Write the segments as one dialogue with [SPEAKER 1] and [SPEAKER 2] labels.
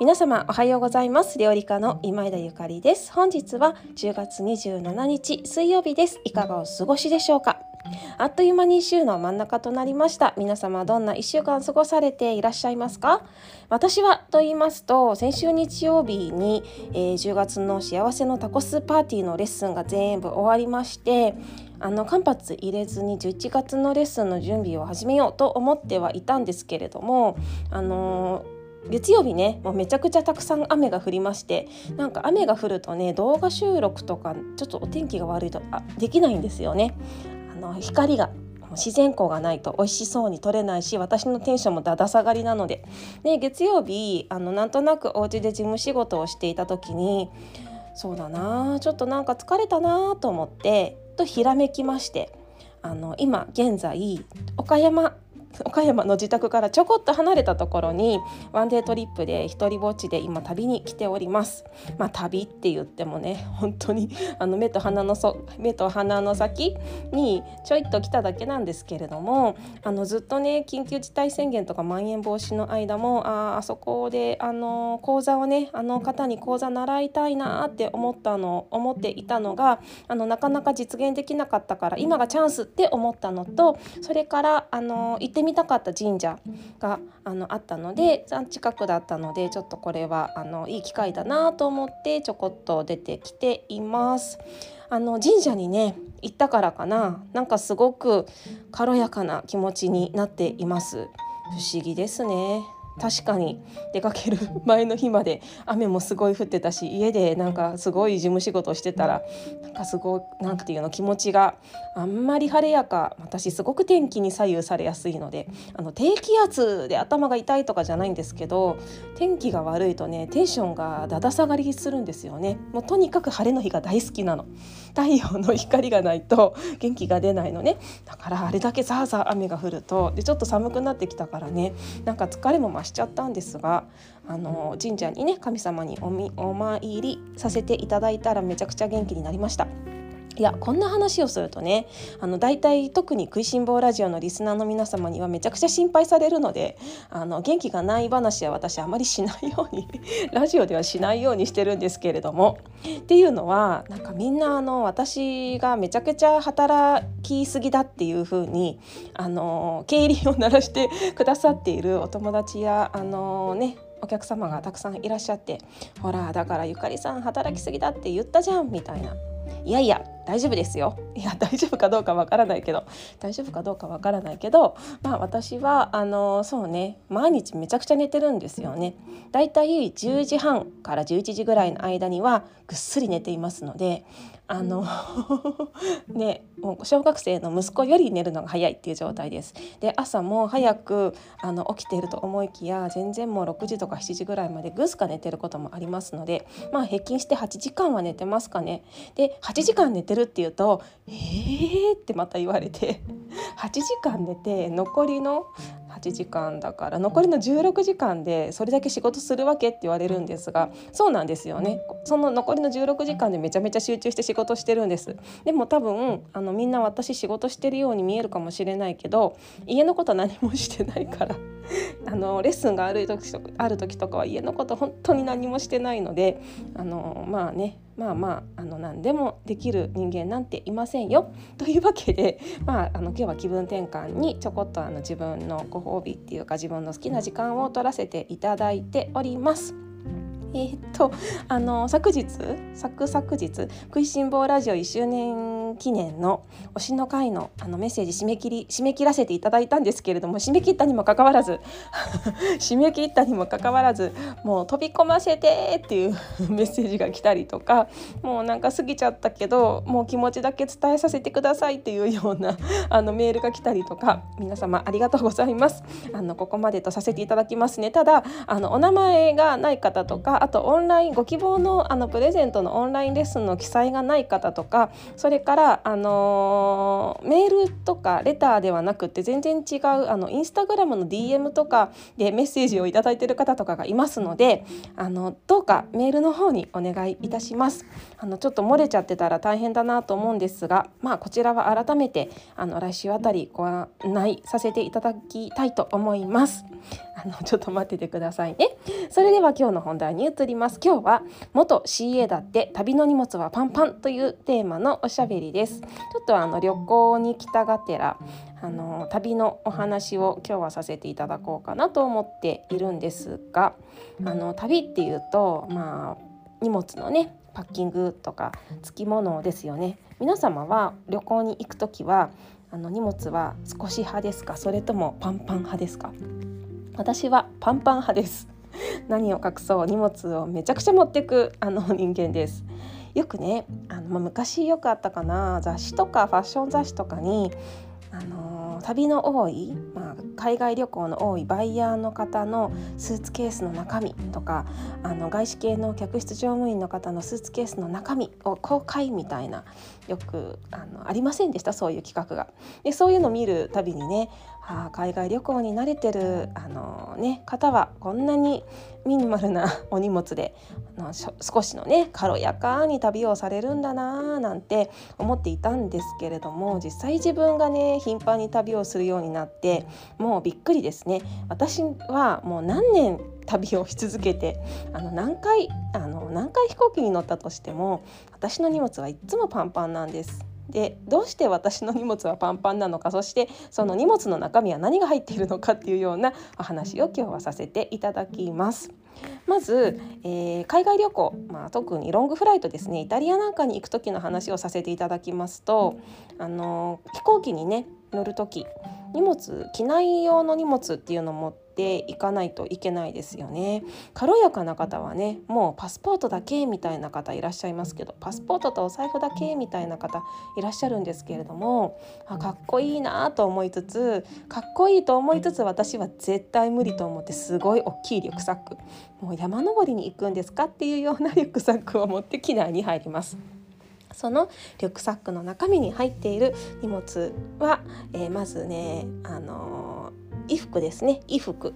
[SPEAKER 1] 皆様おはようございます。料理家の今井田ゆかりです。本日は10月27日水曜日です。いかがお過ごしでしょうか？あっという間に週の真ん中となりました。皆様どんな1週間過ごされていらっしゃいますか？私はと言いますと先週日曜日に、えー、10月の幸せのタコスパーティーのレッスンが全部終わりましてあの間髪入れずに11月のレッスンの準備を始めようと思ってはいたんですけれどもあのー月曜日ねもうめちゃくちゃたくさん雨が降りましてなんか雨が降るとね動画収録とかちょっとお天気が悪いとあできないんですよね。あの光が自然光がないと美味しそうに撮れないし私のテンションもだだ下がりなのでで月曜日あのなんとなくお家で事務仕事をしていた時にそうだなちょっとなんか疲れたなと思ってとひらめきましてあの今現在岡山岡山の自宅からちょこっと離れたところにワンデートリップで一人ぼっちで今旅に来ております。まあ、旅って言ってもね本当にあの目と鼻のそ目と鼻の先にちょいと来ただけなんですけれどもあのずっとね緊急事態宣言とかまん延防止の間もああそこであの講座をねあの方に講座習いたいなって思ったの思っていたのがあのなかなか実現できなかったから今がチャンスって思ったのとそれからあの行ってってみたかった神社があのあったので近くだったのでちょっとこれはあのいい機会だなと思ってちょこっと出てきています。あの神社にね行ったからかな。なんかすごく軽やかな気持ちになっています。不思議ですね確かに。出かける 前の日まで雨もすごい降ってたし家でなんかすごい事務仕事をしてたらなんかすごいなんていうの気持ちがあんまり晴れやか私すごく天気に左右されやすいのであの低気圧で頭が痛いとかじゃないんですけど天気が悪いとねテンションがだだ下がりするんですよね。もうとにかく晴れの日が大好きなの。太陽の光がないと元気が出ないのね。だからあれだけザーザー雨が降るとでちょっと寒くなってきたからねなんか疲れも増ししちゃったんですがあの神社にね神様におみお参りさせていただいたらめちゃくちゃ元気になりました。いやこんな話をするとねあの大体特に食いしん坊ラジオのリスナーの皆様にはめちゃくちゃ心配されるのであの元気がない話は私あまりしないように ラジオではしないようにしてるんですけれども。っていうのはなんかみんなあの私がめちゃくちゃ働きすぎだっていう風にあの経理を鳴らしてくださっているお友達やあのねお客様がたくさんいらっしゃってほらだからゆかりさん働きすぎだって言ったじゃんみたいな。いやいや大丈夫ですよ。いや大丈夫かどうかわからないけど。大丈夫かどうかわからないけど。まあ私はあのそうね。毎日めちゃくちゃ寝てるんですよね。だいたい10時半から11時ぐらいの間にはぐっすり寝ていますのであの ねもう小学生の息子より寝るのが早いっていう状態です。で朝も早くあの起きていると思いきや全然もう6時とか7時ぐらいまでぐすか寝てることもありますのでまあ平均して8時間は寝てますかね。で8時間寝てるっていうと「えー?」ってまた言われて 8時間寝て残りの8時間だから残りの16時間でそれだけ仕事するわけって言われるんですがそうなんですよねその残りの16時間でめちゃめちゃ集中して仕事してるんですでも多分あのみんな私仕事してるように見えるかもしれないけど家のことは何もしてないから あのレッスンがある時とある時とかは家のこと本当に何もしてないのであのまあねまあまああの何でもできる人間なんていませんよ。というわけで、まあ、あの今日は気分転換にちょこっとあの自分のご褒美っていうか自分の好きな時間を取らせていただいております。えー、っとあの昨日昨昨日「食いしん坊ラジオ」1周年記念の推しの会のあのメッセージ締め切り締め切らせていただいたんですけれども締め切ったにもかかわらず 締め切ったにもかかわらずもう飛び込ませてっていう メッセージが来たりとかもうなんか過ぎちゃったけどもう気持ちだけ伝えさせてくださいっていうような あのメールが来たりとか皆様ありがとうございます。あのここまでとさせていただきますね。ただあのお名前がない方とかあとオンラインご希望のあのプレゼントのオンラインレッスンの記載がない方とかそれからからあの、メールとかレターではなくて全然違うあのインスタグラムの DM とかでメッセージを頂いてる方とかがいますのであのどうかメールの方にお願いいたします。あのちょっと漏れちゃってたら大変だなと思うんですがまあこちらは改めてあの来週あたりご案内させていただきたいと思います。あの ちょっと待っててくださいね。それでは今日の本題に移ります。今日は元 CA だって旅の荷物はパンパンというテーマのおしゃべりです。ちょっとあの旅行に来たがてらあの旅のお話を今日はさせていただこうかなと思っているんですがあの旅っていうとまあ荷物のねパッキングとか付き物ですよね。皆様は旅行に行く時はあの荷物は少し派ですか？それともパンパン派ですか？私はパンパン派です。何を隠そう。荷物をめちゃくちゃ持ってくあの人間です。よくねあの、まあ、昔よくあったかな。雑誌とかファッション雑誌とかにあの旅の多い、まあ、海外旅行の多いバイヤーの方のスーツケースの中身とかあの外資系の客室乗務員の方のスーツケースの中身を公開みたいなよくあのありませんでした？そういう企画が。でそういうの見るたびにねあ海外旅行に慣れてるあの、ね、方はこんなにミニマルな お荷物であの少しのね軽やかに旅をされるんだななんて思っていたんですけれども実際自分がね頻繁に旅をするようになってもうびっくりですね。私はもう何年旅をし続けてあの何回あの何回飛行機に乗ったとしても私の荷物はいっつもパンパンなんです。でどうして私の荷物はパンパンなのかそしてその荷物の中身は何が入っているのかっていうようなお話を今日はさせていただきます。まず、えー、海外旅行、まあ、特にロングフライトですねイタリアなんかに行く時の話をさせていただきますとあの飛行機にね乗る時荷物機内用の荷物っていうのを持っていかないといけないですよね軽やかな方はねもうパスポートだけみたいな方いらっしゃいますけどパスポートとお財布だけみたいな方いらっしゃるんですけれどもあかっこいいなと思いつつかっこいいと思いつつ私は絶対無理と思ってすごい大きいリュックサックもう山登りに行くんですかっていうようなリュックサックを持って機内に入ります。そのリュックサックの中身に入っている荷物は、えー、まずね、あのー、衣服ですね。衣服。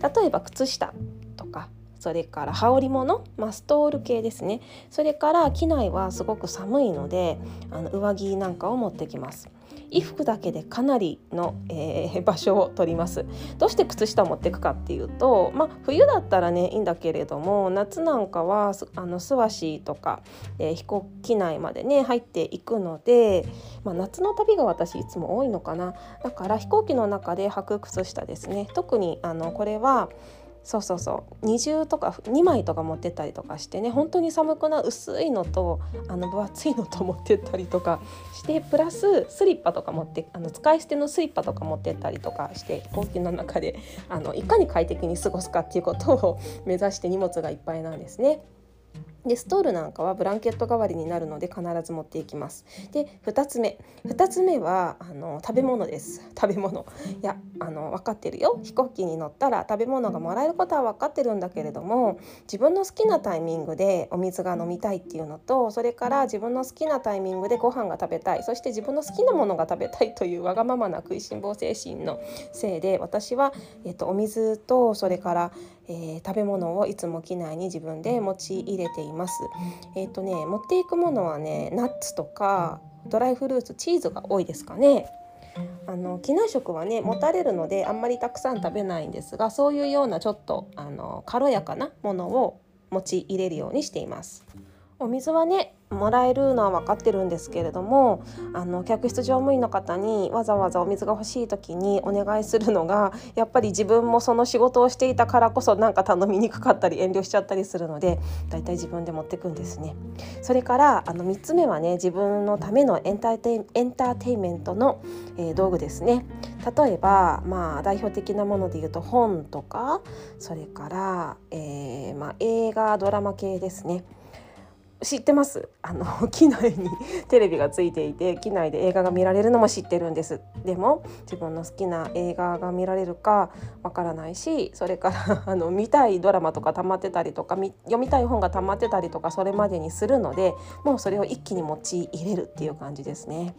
[SPEAKER 1] 例えば靴下とかそれから羽織物、まあ、ストール系ですね。それから機内はすごく寒いのであの上着なんかを持ってきます。衣服だけでかなりの、えー、場所を取ります。どうして靴下を持っていくかっていうと、まあ、冬だったらねいいんだけれども夏なんかはあの素足とか、えー、飛行機内までね入っていくので、まあ、夏の旅が私いつも多いのかな。だから飛行機の中で履く靴下ですね。特にあのこれはそうそうそう二重とか2枚とか持ってったりとかしてね本当に寒くな薄いのとあの分厚いのと持ってったりとかしてプラススリッパとか持ってあの使い捨てのスリッパとか持ってったりとかして飛行機の中であのいかに快適に過ごすかっていうことを目指して荷物がいっぱいなんですね。でストールなんかはブランケット代わりになるので必ず持っていきます。で2つ目。2つ目はあの食べ物です。食べ物。いやあの分かってるよ。飛行機に乗ったら食べ物がもらえることは分かってるんだけれども自分の好きなタイミングでお水が飲みたいっていうのとそれから自分の好きなタイミングでご飯が食べたい。そして自分の好きなものが食べたいというわがままな食いしん坊精神のせいで私は、えっと、お水とそれから、えー、食べ物をいつも機内に自分で持ち入れています。えっ、ー、とね持っていくものはねナッツとかドライフルーツチーズが多いですかね。あの機内食はね持たれるのであんまりたくさん食べないんですがそういうようなちょっとあの軽やかなものを持ち入れるようにしています。お水はねもらえるのは分かってるんですけれどもあの客室乗務員の方にわざわざお水が欲しい時にお願いするのがやっぱり自分もその仕事をしていたからこそなんか頼みにくかったり遠慮しちゃったりするのでだいたい自分で持ってくんですね。それからあの3つ目はね自分のためのエンターテイエンターテイメントの、えー、道具ですね。例えば、まあ、代表的なもので言うと本とかそれから、えーまあ、映画ドラマ系ですね。知ってます？あの 機内に テレビがついていて機内で映画が見られるのも知ってるんですでも自分の好きな映画が見られるかわからないしそれから あの見たいドラマとか溜まってたりとか読みたい本が溜まってたりとかそれまでにするのでもうそれを一気に持ち入れるっていう感じですね。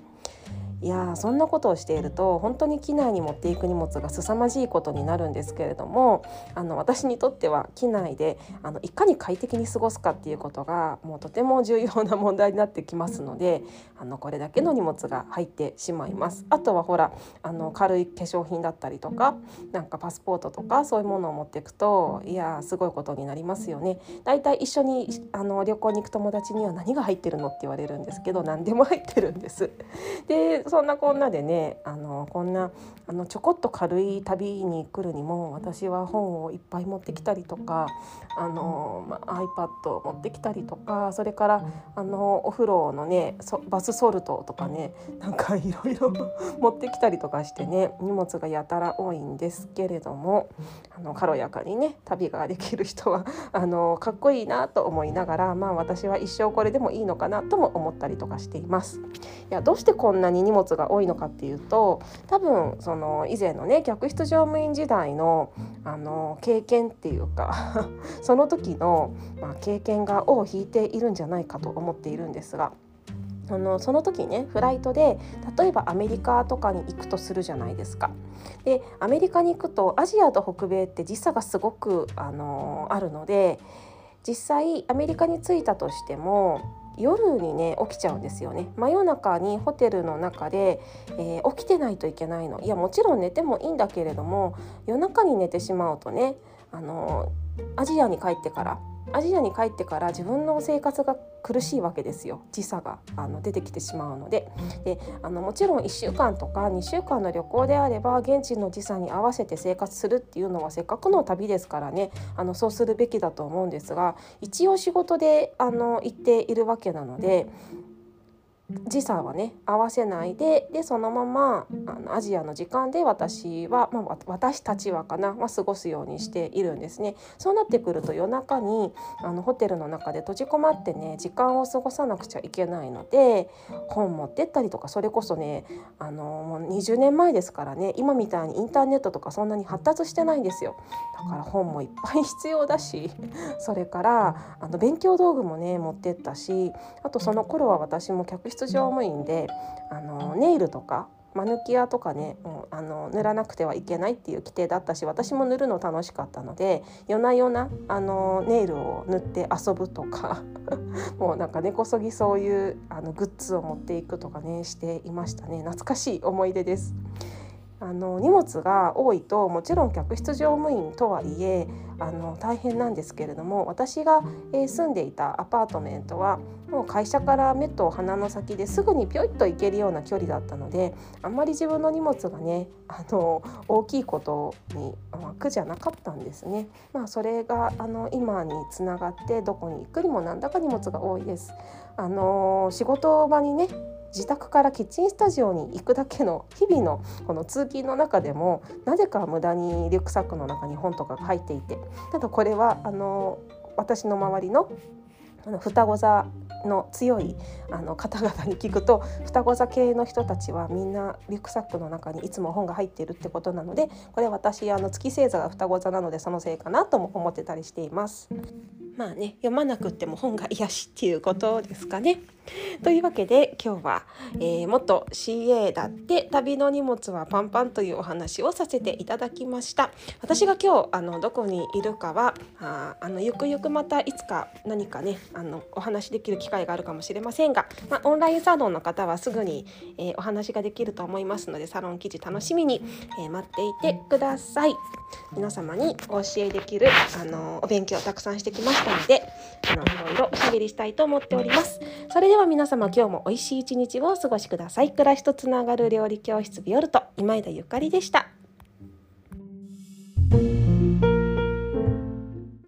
[SPEAKER 1] いやそんなことをしていると本当に機内に持っていく荷物が凄まじいことになるんですけれどもあの私にとっては機内であのいかに快適に過ごすかっていうことがもうとても重要な問題になってきますのであのこれだけの荷物が入ってしまいます。あとはほらあの軽い化粧品だったりとかなんかパスポートとかそういうものを持っていくといやすごいことになりますよね。だいたい一緒にあの旅行に行く友達には何が入ってるのって言われるんですけど何でも入ってるんです。でそんなこんなでねあのこんなあのちょこっと軽い旅に来るにも私は本をいっぱい持ってきたりとかあの、ま iPad を持ってきたりとかそれからあのお風呂のねバスソルトとかねなんかいろいろ 持ってきたりとかしてね荷物がやたら多いんですけれどもあの軽やかにね旅ができる人は あのかっこいいなと思いながらまあ私は一生これでもいいのかなとも思ったりとかしています。いやどうしてこんなに荷物が多いのかっていうと多分その以前のね客室乗務員時代のあの経験っていうか その時の、まあ、経験が尾を引いているんじゃないかと思っているんですが。あのその時ねフライトで例えばアメリカとかに行くとするじゃないですか。でアメリカに行くとアジアと北米って時差がすごくあのあるので実際アメリカに着いたとしても夜にね起きちゃうんですよね。真夜中にホテルの中で、えー、起きてないといけないの。いやもちろん寝てもいいんだけれども夜中に寝てしまうとねあのアジアに帰ってからアジアに帰ってから自分の生活が苦しいわけですよ。時差があの出てきてしまうので。であのもちろん1週間とか2週間の旅行であれば現地の時差に合わせて生活するっていうのはせっかくの旅ですからね。あのそうするべきだと思うんですが一応仕事であの行っているわけなので時差はね合わせないででそのままあのアジアの時間で私は、まあ、私たちはかな、まあ、過ごすようにしているんですね。そうなってくると夜中にあのホテルの中で閉じこまってね時間を過ごさなくちゃいけないので本持ってったりとかそれこそねあのもう20年前ですからね今みたいにインターネットとかそんなに発達してないんですよ。だから本もいっぱい必要だしそれからあの勉強道具もね持ってったしあとその頃は私も客室乗務員であのネイルとかマヌキアとかね、うん、あの塗らなくてはいけないっていう規定だったし私も塗るの楽しかったので夜な夜なあのネイルを塗って遊ぶとか もうなんか根こそぎそういうあのグッズを持っていくとかねしていましたね懐かしい思い出です。あの荷物が多いともちろん客室乗務員とはいえあの大変なんですけれども私が、え、住んでいたアパートメントはもう会社から目と鼻の先ですぐにぴょいっと行けるような距離だったのであんまり自分の荷物がねあの大きいことに、ま、苦じゃなかったんですね。まあ、それがあの今につながってどこに行くにもなんだか荷物が多いです。あの仕事場にね自宅からキッチンスタジオに行くだけの日々のこの通勤の中でもなぜか無駄にリュックサックの中に本とかが入っていてただこれはあの私の周りのあの双子座の強いあの方々に聞くと双子座系の人たちはみんなリュックサックの中にいつも本が入っているってことなのでこれ私あの月星座が双子座なのでそのせいかなとも思ってたりしています。まあね読まなくっても本が癒しっていうことですかね。というわけで今日は、えー、元 CA だって旅の荷物はパンパンというお話をさせていただきました。私が今日あのどこにいるかはああのゆくゆくまたいつか何かねあのお話できる機会があるかもしれませんが、まあ、オンラインサロンの方はすぐに、えー、お話ができると思いますのでサロン記事楽しみに、えー、待っていてください。皆様にお教えできるあのお勉強をたくさんしてきましたのであのいろいろおしゃべりしたいと思っております。それでは皆様今日も美味しい一日をお過ごしください。暮らしとつながる料理教室ビオルト。今井田ゆかりでした。